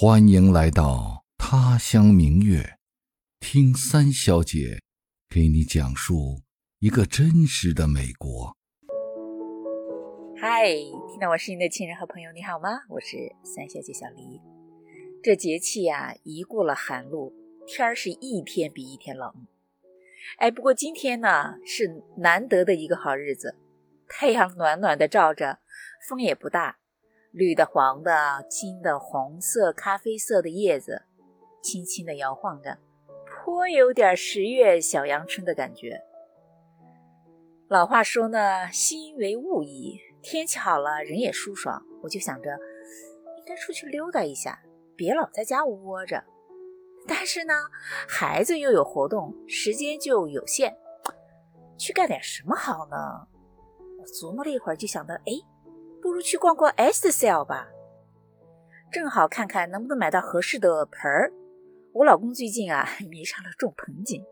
欢迎来到他乡明月，听三小姐给你讲述一个真实的美国。嗨，听到我声音的亲人和朋友，你好吗？我是三小姐小黎。这节气呀，一过了寒露，天儿是一天比一天冷。哎，不过今天呢，是难得的一个好日子，太阳暖暖的照着，风也不大。绿的、黄的、金的、红色、咖啡色的叶子，轻轻地摇晃着，颇有点十月小阳春的感觉。老话说呢，心为物矣。天气好了，人也舒爽，我就想着应该出去溜达一下，别老在家窝着。但是呢，孩子又有活动，时间就有限，去干点什么好呢？我琢磨了一会儿，就想到，哎。不如去逛逛 S Sale 吧，正好看看能不能买到合适的盆儿。我老公最近啊 迷上了种盆景，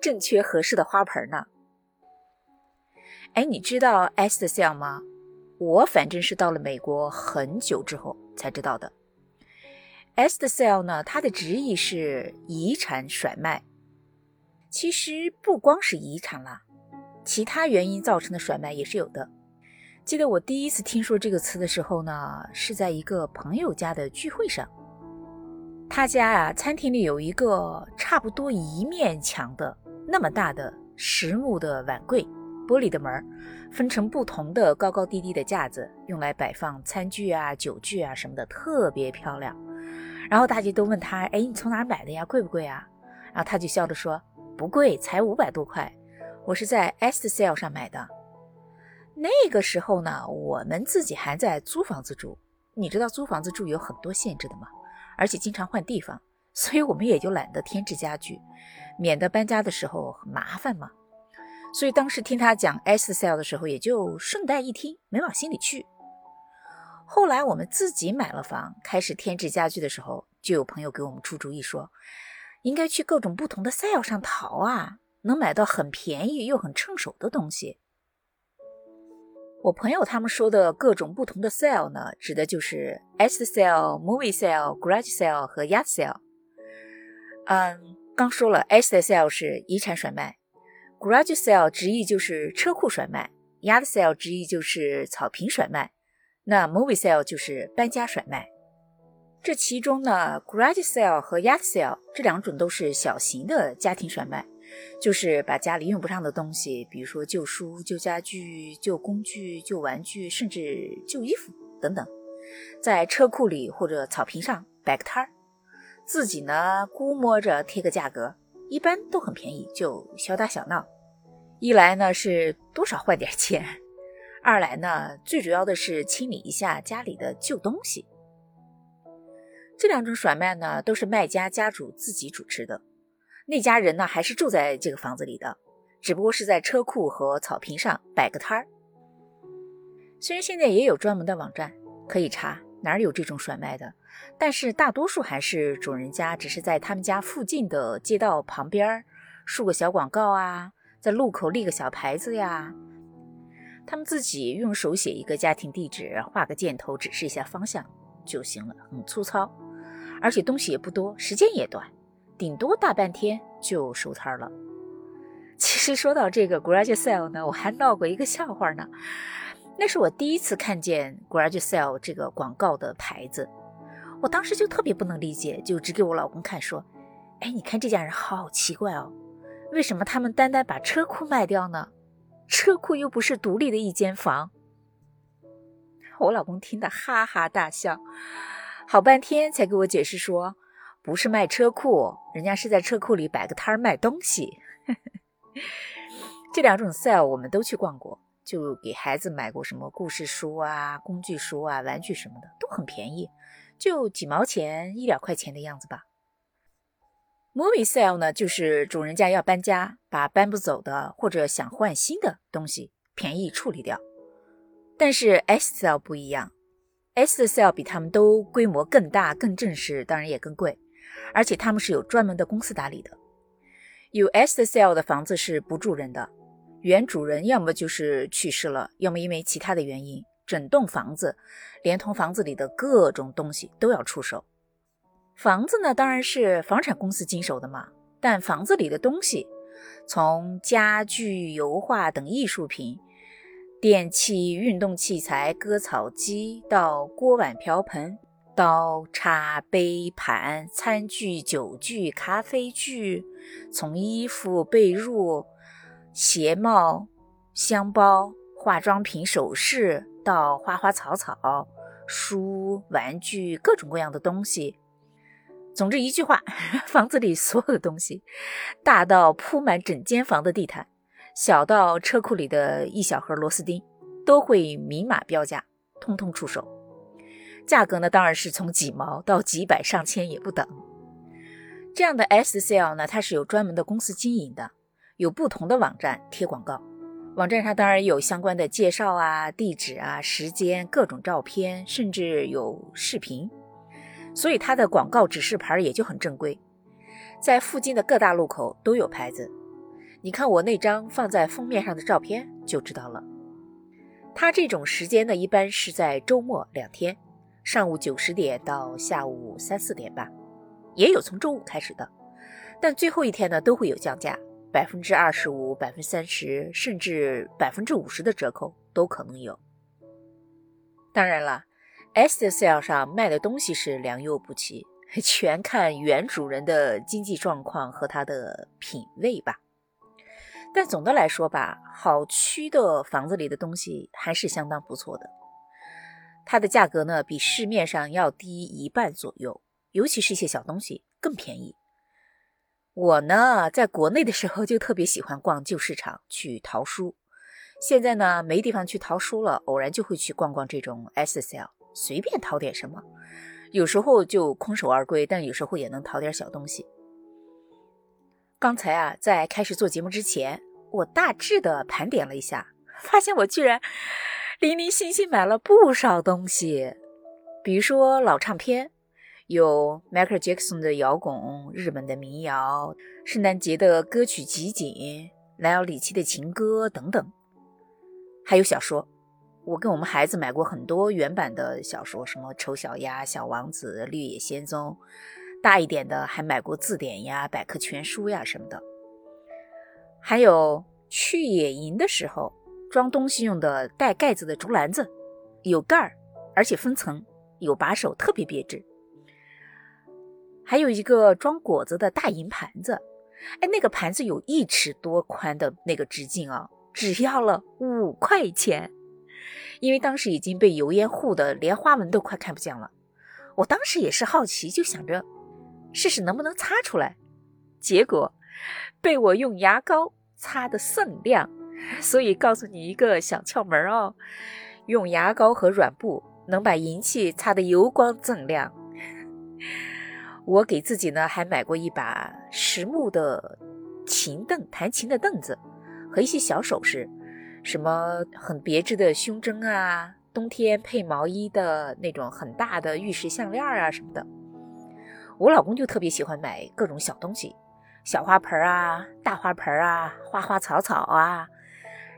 正缺合适的花盆呢。哎，你知道 S Sale 吗？我反正是到了美国很久之后才知道的。S Sale 呢，它的直译是遗产甩卖。其实不光是遗产啦，其他原因造成的甩卖也是有的。记得我第一次听说这个词的时候呢，是在一个朋友家的聚会上。他家啊，餐厅里有一个差不多一面墙的那么大的实木的碗柜，玻璃的门，分成不同的高高低低的架子，用来摆放餐具啊、酒具啊什么的，特别漂亮。然后大家都问他：“哎，你从哪儿买的呀？贵不贵啊？”然后他就笑着说：“不贵，才五百多块，我是在 Est Sale 上买的。”那个时候呢，我们自己还在租房子住。你知道租房子住有很多限制的吗？而且经常换地方，所以我们也就懒得添置家具，免得搬家的时候很麻烦嘛。所以当时听他讲 S sale 的时候，也就顺带一听，没往心里去。后来我们自己买了房，开始添置家具的时候，就有朋友给我们出主意说，应该去各种不同的 sale 上淘啊，能买到很便宜又很趁手的东西。我朋友他们说的各种不同的 sale 呢，指的就是 est sale、movie sale、garage sale 和 yard sale。嗯，刚说了，est sale 是遗产甩卖，garage sale 直译就是车库甩卖，yard sale 直译就是草坪甩卖，那 movie sale 就是搬家甩卖。这其中呢，garage sale 和 yard sale 这两种都是小型的家庭甩卖。就是把家里用不上的东西，比如说旧书、旧家具、旧工具、旧玩具，甚至旧衣服等等，在车库里或者草坪上摆个摊儿，自己呢估摸着贴个价格，一般都很便宜，就小打小闹。一来呢是多少换点钱，二来呢最主要的是清理一下家里的旧东西。这两种甩卖呢都是卖家家主自己主持的。那家人呢，还是住在这个房子里的，只不过是在车库和草坪上摆个摊儿。虽然现在也有专门的网站可以查哪儿有这种甩卖的，但是大多数还是主人家只是在他们家附近的街道旁边竖个小广告啊，在路口立个小牌子呀，他们自己用手写一个家庭地址，画个箭头指示一下方向就行了，很粗糙，而且东西也不多，时间也短。顶多大半天就收摊了。其实说到这个 garage sale 呢，我还闹过一个笑话呢。那是我第一次看见 garage sale 这个广告的牌子，我当时就特别不能理解，就指给我老公看说：“哎，你看这家人好奇怪哦，为什么他们单单把车库卖掉呢？车库又不是独立的一间房。”我老公听得哈哈大笑，好半天才给我解释说。不是卖车库，人家是在车库里摆个摊儿卖东西。这两种 sale 我们都去逛过，就给孩子买过什么故事书啊、工具书啊、玩具什么的，都很便宜，就几毛钱、一两块钱的样子吧。Movie sale 呢，就是主人家要搬家，把搬不走的或者想换新的东西便宜处理掉。但是 S sale 不一样，S 的 sale 比他们都规模更大、更正式，当然也更贵。而且他们是有专门的公司打理的。有 est sale 的房子是不住人的，原主人要么就是去世了，要么因为其他的原因，整栋房子连同房子里的各种东西都要出手。房子呢，当然是房产公司经手的嘛。但房子里的东西，从家具、油画等艺术品、电器、运动器材、割草机到锅碗瓢盆、刀叉杯盘、餐具、酒具、咖啡具，从衣服、被褥、鞋帽、箱包、化妆品、首饰到花花草草、书、玩具，各种各样的东西。总之一句话，房子里所有的东西，大到铺满整间房的地毯，小到车库里的一小盒螺丝钉，都会明码标价，通通出手。价格呢，当然是从几毛到几百上千也不等。这样的 S C L 呢，它是有专门的公司经营的，有不同的网站贴广告，网站上当然有相关的介绍啊、地址啊、时间、各种照片，甚至有视频。所以它的广告指示牌也就很正规，在附近的各大路口都有牌子。你看我那张放在封面上的照片就知道了。它这种时间呢，一般是在周末两天，上午九十点到下午三四点吧，也有从周五开始的，但最后一天呢都会有降价，百分之二十五、百分之三十，甚至百分之五十的折扣都可能有。当然了。S 的 sale 上卖的东西是良莠不齐，全看原主人的经济状况和他的品味吧。但总的来说吧，好区的房子里的东西还是相当不错的。它的价格呢，比市面上要低一半左右，尤其是一些小东西更便宜。我呢，在国内的时候就特别喜欢逛旧市场去淘书，现在呢没地方去淘书了，偶然就会去逛逛这种 SSL，。随便淘点什么，有时候就空手而归，但有时候也能淘点小东西。刚才啊，在开始做节目之前，我大致的盘点了一下，发现我居然零零星星买了不少东西。比如说老唱片，有 Michael Jackson 的摇滚、日本的民谣、圣诞节的歌曲集锦、莱奥里奇的情歌等等，还有小说。我跟我们孩子买过很多原版的小说，什么《丑小鸭》《小王子》《绿野仙踪》，大一点的还买过字典呀、百科全书呀什么的。还有去野营的时候装东西用的带盖子的竹篮子，有盖儿，而且分层，有把手，特别别致。还有一个装果子的大银盘子，哎，那个盘子有一尺多宽的那个直径啊，只要了五块钱。因为当时已经被油烟糊的，连花纹都快看不见了。我当时也是好奇，就想着试试能不能擦出来，结果被我用牙膏擦得锃亮。所以告诉你一个小窍门哦，用牙膏和软布能把银器擦得油光锃亮。我给自己呢还买过一把实木的琴凳，弹琴的凳子和一些小首饰。什么很别致的胸针啊，冬天配毛衣的那种很大的玉石项链啊什么的。我老公就特别喜欢买各种小东西，小花盆啊，大花盆啊，花花草草啊，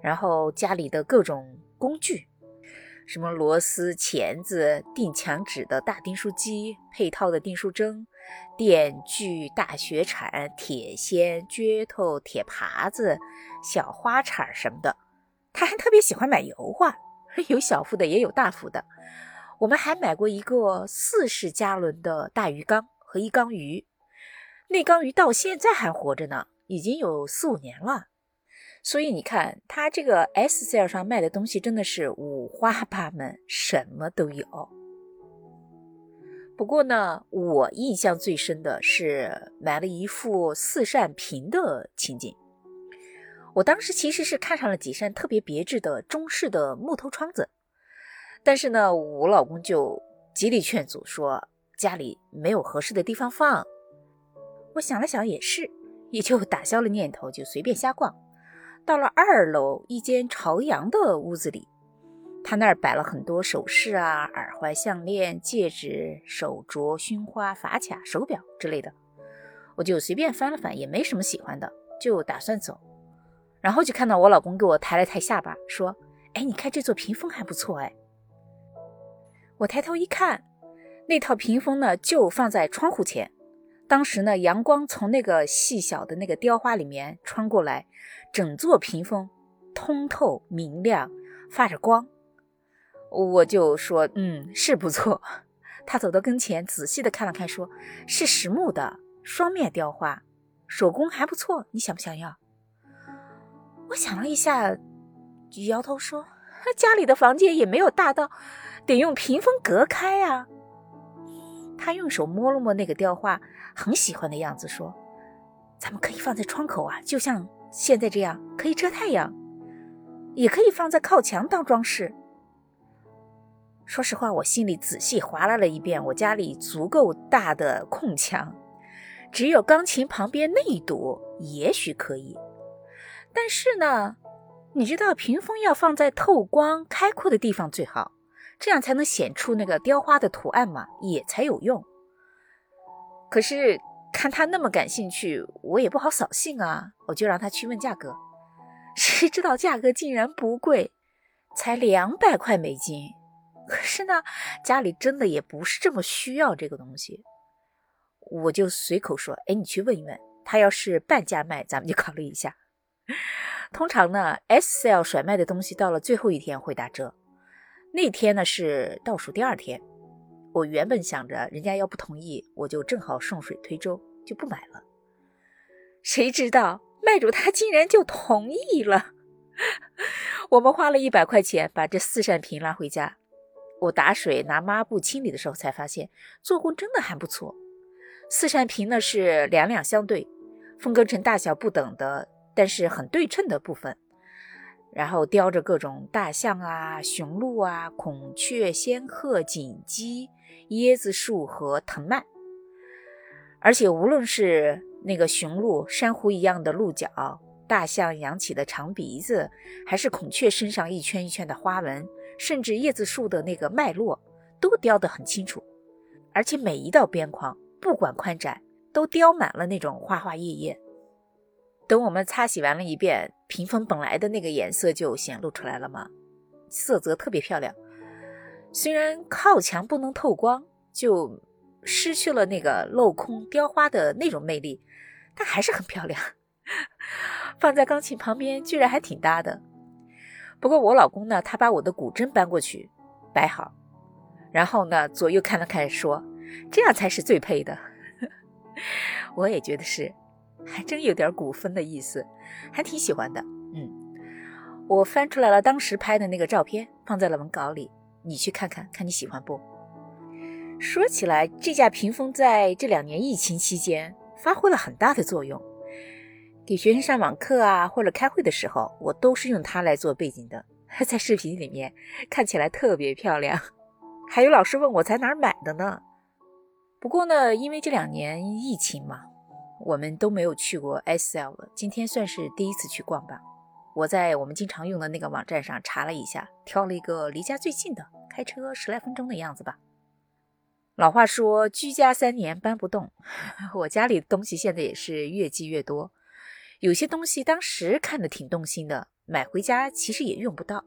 然后家里的各种工具，什么螺丝、钳子、钉墙纸的大订书机、配套的订书针、电锯、大雪铲、铁锨、镢头、铁耙子、小花铲什么的。他还特别喜欢买油画，有小幅的，也有大幅的。我们还买过一个四十加仑的大鱼缸和一缸鱼，那缸鱼到现在还活着呢，已经有四五年了。所以你看，他这个 S sale 上卖的东西真的是五花八门，什么都有。不过呢，我印象最深的是买了一副四扇屏的情景。我当时其实是看上了几扇特别别致的中式的木头窗子，但是呢，我老公就极力劝阻，说家里没有合适的地方放。我想了想也是，也就打消了念头，就随便瞎逛。到了二楼一间朝阳的屋子里，他那儿摆了很多首饰啊、耳环、项链、戒指、手镯、熏花、发卡、手表之类的，我就随便翻了翻，也没什么喜欢的，就打算走。然后就看到我老公给我抬了抬下巴，说：“哎，你看这座屏风还不错哎。”我抬头一看，那套屏风呢就放在窗户前。当时呢，阳光从那个细小的那个雕花里面穿过来，整座屏风通透明亮，发着光。我就说，嗯，是不错。他走到跟前，仔细的看了看，说是实木的双面雕花，手工还不错，你想不想要？我想了一下，摇头说，家里的房间也没有大到得用屏风隔开啊。他用手摸了摸那个雕花，很喜欢的样子，说：“咱们可以放在窗口啊，就像现在这样，可以遮太阳，也可以放在靠墙当装饰。”说实话，我心里仔细划拉了一遍，我家里足够大的空墙，只有钢琴旁边那一堵，也许可以。但是呢，你知道屏风要放在透光、开阔的地方最好。这样才能显出那个雕花的图案嘛，也才有用。可是看他那么感兴趣，我也不好扫兴啊，我就让他去问价格。谁知道价格竟然不贵，才两百块美金。可是呢，家里真的也不是这么需要这个东西，我就随口说：“哎，你去问一问，他要是半价卖，咱们就考虑一下。” 通常呢，S L 甩卖的东西到了最后一天会打折。那天呢是倒数第二天，我原本想着人家要不同意，我就正好顺水推舟就不买了。谁知道卖主他竟然就同意了。我们花了一百块钱把这四扇屏拉回家，我打水拿抹布清理的时候才发现做工真的还不错。四扇屏呢是两两相对，分割成大小不等的，但是很对称的部分。然后雕着各种大象啊、雄鹿啊、孔雀、仙鹤、锦鸡、椰子树和藤蔓，而且无论是那个雄鹿珊瑚一样的鹿角，大象扬起的长鼻子，还是孔雀身上一圈一圈的花纹，甚至椰子树的那个脉络，都雕得很清楚。而且每一道边框，不管宽窄，都雕满了那种花花叶叶。等我们擦洗完了一遍，屏风本来的那个颜色就显露出来了嘛，色泽特别漂亮。虽然靠墙不能透光，就失去了那个镂空雕花的那种魅力，但还是很漂亮。放在钢琴旁边，居然还挺搭的。不过我老公呢，他把我的古筝搬过去摆好，然后呢左右看了看，说这样才是最配的。我也觉得是。还真有点古风的意思，还挺喜欢的。嗯，我翻出来了当时拍的那个照片，放在了文稿里，你去看看，看你喜欢不？说起来，这架屏风在这两年疫情期间发挥了很大的作用，给学生上网课啊，或者开会的时候，我都是用它来做背景的，在视频里面看起来特别漂亮。还有老师问我在哪儿买的呢？不过呢，因为这两年疫情嘛。我们都没有去过 S L 了，今天算是第一次去逛吧。我在我们经常用的那个网站上查了一下，挑了一个离家最近的，开车十来分钟的样子吧。老话说，居家三年搬不动。我家里的东西现在也是越积越多，有些东西当时看的挺动心的，买回家其实也用不到，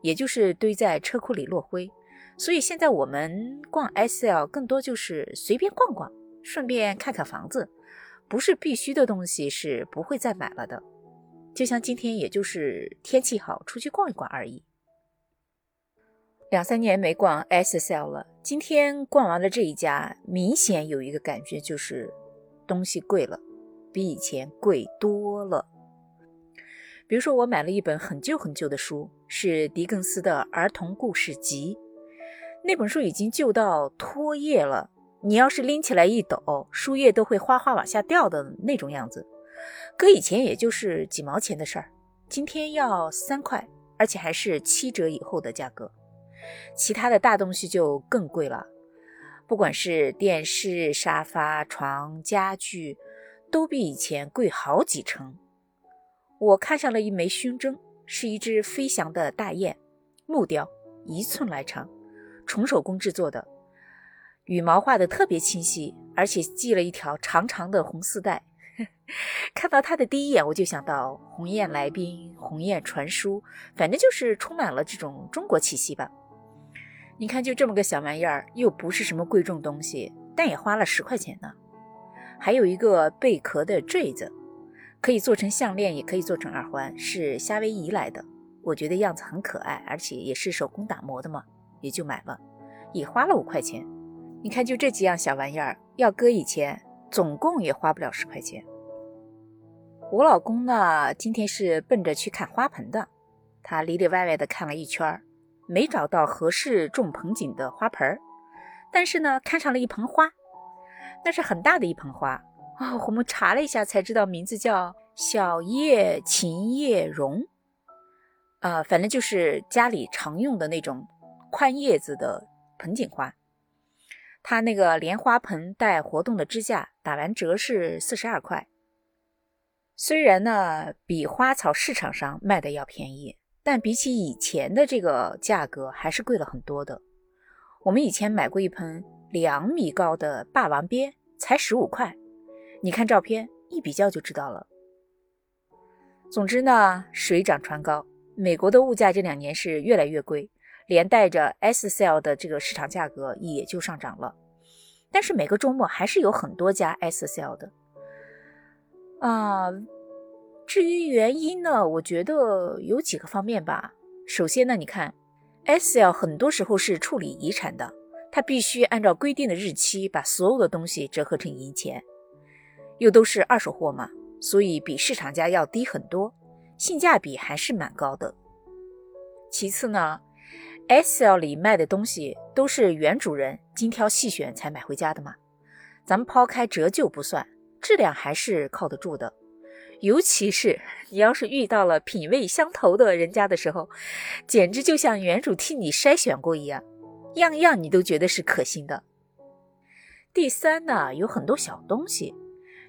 也就是堆在车库里落灰。所以现在我们逛 S L 更多就是随便逛逛，顺便看看房子。不是必须的东西是不会再买了的，就像今天，也就是天气好出去逛一逛而已。两三年没逛 SSL 了，今天逛完了这一家，明显有一个感觉就是东西贵了，比以前贵多了。比如说，我买了一本很旧很旧的书，是狄更斯的儿童故事集，那本书已经旧到脱页了。你要是拎起来一抖，树叶都会哗哗往下掉的那种样子，搁以前也就是几毛钱的事儿，今天要三块，而且还是七折以后的价格。其他的大东西就更贵了，不管是电视、沙发、床、家具，都比以前贵好几成。我看上了一枚胸针，是一只飞翔的大雁，木雕，一寸来长，纯手工制作的。羽毛画的特别清晰，而且系了一条长长的红丝带。看到它的第一眼，我就想到《鸿雁来宾》《鸿雁传书》，反正就是充满了这种中国气息吧。你看，就这么个小玩意儿，又不是什么贵重东西，但也花了十块钱呢。还有一个贝壳的坠子，可以做成项链，也可以做成耳环，是夏威夷来的。我觉得样子很可爱，而且也是手工打磨的嘛，也就买了，也花了五块钱。你看，就这几样小玩意儿，要搁以前，总共也花不了十块钱。我老公呢，今天是奔着去看花盆的，他里里外外的看了一圈，没找到合适种盆景的花盆，但是呢，看上了一盆花，那是很大的一盆花哦。我们查了一下才知道，名字叫小叶琴叶榕，啊，反正就是家里常用的那种宽叶子的盆景花。它那个莲花盆带活动的支架，打完折是四十二块。虽然呢比花草市场上卖的要便宜，但比起以前的这个价格还是贵了很多的。我们以前买过一盆两米高的霸王鞭，才十五块。你看照片一比较就知道了。总之呢，水涨船高，美国的物价这两年是越来越贵。连带着 S Cell 的这个市场价格也就上涨了，但是每个周末还是有很多家 S Cell 的啊。至于原因呢，我觉得有几个方面吧。首先呢，你看 S Cell 很多时候是处理遗产的，它必须按照规定的日期把所有的东西折合成银钱，又都是二手货嘛，所以比市场价要低很多，性价比还是蛮高的。其次呢。S L 里卖的东西都是原主人精挑细选才买回家的嘛，咱们抛开折旧不算，质量还是靠得住的。尤其是你要是遇到了品味相投的人家的时候，简直就像原主替你筛选过一样，样样你都觉得是可信的。第三呢，有很多小东西，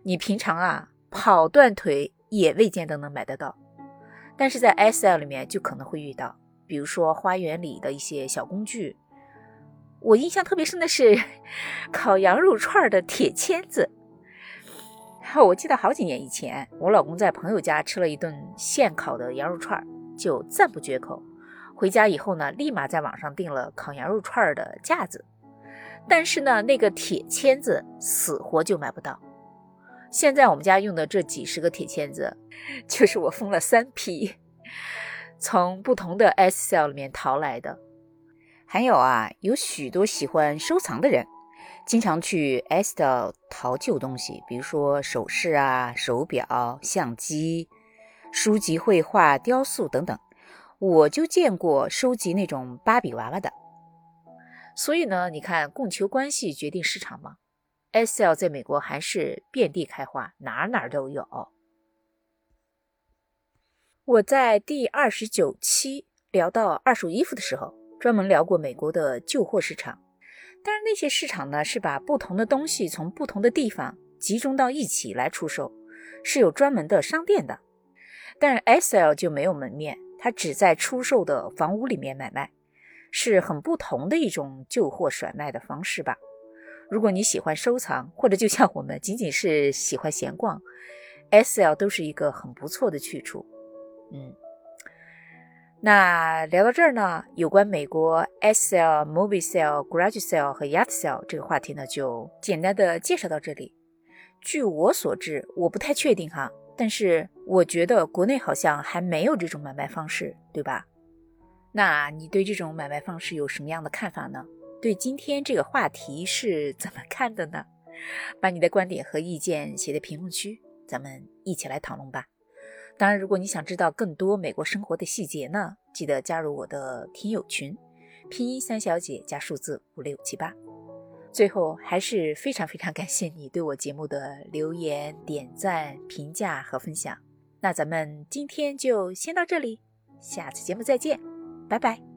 你平常啊跑断腿也未见得能买得到，但是在 S L 里面就可能会遇到。比如说花园里的一些小工具，我印象特别深的是烤羊肉串的铁签子。我记得好几年以前，我老公在朋友家吃了一顿现烤的羊肉串，就赞不绝口。回家以后呢，立马在网上订了烤羊肉串的架子，但是呢，那个铁签子死活就买不到。现在我们家用的这几十个铁签子，就是我封了三批。从不同的 S Cell 里面淘来的，还有啊，有许多喜欢收藏的人，经常去 S Cell 淘旧东西，比如说首饰啊、手表、相机、书籍、绘画、雕塑等等。我就见过收集那种芭比娃娃的。所以呢，你看供求关系决定市场嘛？S.L. 在美国还是遍地开花，哪哪都有。我在第二十九期聊到二手衣服的时候，专门聊过美国的旧货市场。但是那些市场呢，是把不同的东西从不同的地方集中到一起来出售，是有专门的商店的。但是 S L 就没有门面，它只在出售的房屋里面买卖，是很不同的一种旧货甩卖的方式吧。如果你喜欢收藏，或者就像我们仅仅是喜欢闲逛，S L 都是一个很不错的去处。嗯，那聊到这儿呢，有关美国 S Sale、Movie Sale、Garage sell 和 Yacht Sale 这个话题呢，就简单的介绍到这里。据我所知，我不太确定哈，但是我觉得国内好像还没有这种买卖方式，对吧？那你对这种买卖方式有什么样的看法呢？对今天这个话题是 怎么看的呢？把你的观点和意见写在评论区，咱们一起来讨论吧。当然，如果你想知道更多美国生活的细节呢，记得加入我的听友群，拼音三小姐加数字五六七八。最后，还是非常非常感谢你对我节目的留言、点赞、评价和分享。那咱们今天就先到这里，下次节目再见，拜拜。